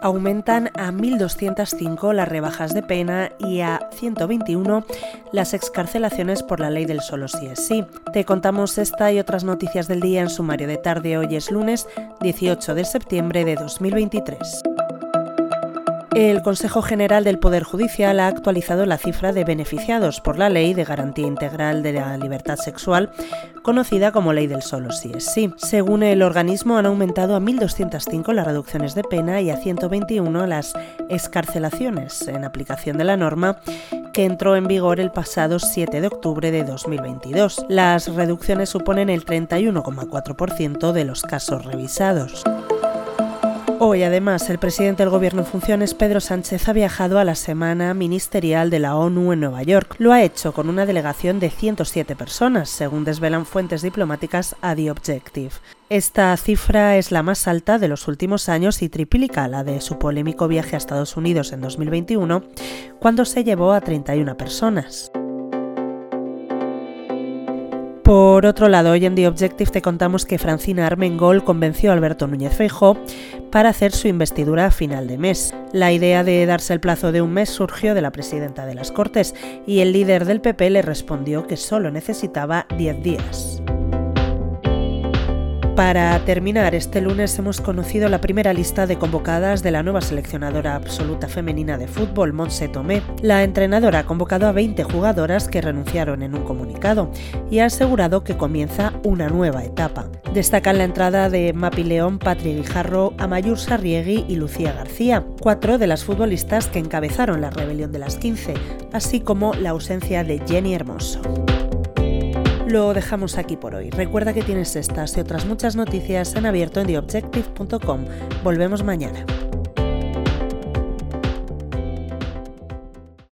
Aumentan a 1.205 las rebajas de pena y a 121 las excarcelaciones por la ley del solo si es sí. Te contamos esta y otras noticias del día en sumario de tarde. Hoy es lunes 18 de septiembre de 2023. El Consejo General del Poder Judicial ha actualizado la cifra de beneficiados por la Ley de Garantía Integral de la Libertad Sexual, conocida como Ley del Solo sí es sí. Según el organismo, han aumentado a 1.205 las reducciones de pena y a 121 las escarcelaciones en aplicación de la norma que entró en vigor el pasado 7 de octubre de 2022. Las reducciones suponen el 31,4% de los casos revisados. Hoy, además, el presidente del Gobierno en funciones, Pedro Sánchez, ha viajado a la Semana Ministerial de la ONU en Nueva York. Lo ha hecho con una delegación de 107 personas, según desvelan fuentes diplomáticas a The Objective. Esta cifra es la más alta de los últimos años y triplica la de su polémico viaje a Estados Unidos en 2021, cuando se llevó a 31 personas. Por otro lado, hoy en The Objective te contamos que Francina Armengol convenció a Alberto Núñez Feijóo para hacer su investidura a final de mes. La idea de darse el plazo de un mes surgió de la presidenta de las Cortes y el líder del PP le respondió que solo necesitaba 10 días. Para terminar, este lunes hemos conocido la primera lista de convocadas de la nueva seleccionadora absoluta femenina de fútbol, Montse Tomé. La entrenadora ha convocado a 20 jugadoras que renunciaron en un comunicado y ha asegurado que comienza una nueva etapa. Destacan la entrada de Mapi León, Patri Guijarro, Amayur Sarriegui y Lucía García, cuatro de las futbolistas que encabezaron la rebelión de las 15, así como la ausencia de Jenny Hermoso. Lo dejamos aquí por hoy. Recuerda que tienes estas y otras muchas noticias en abierto en theobjective.com. Volvemos mañana.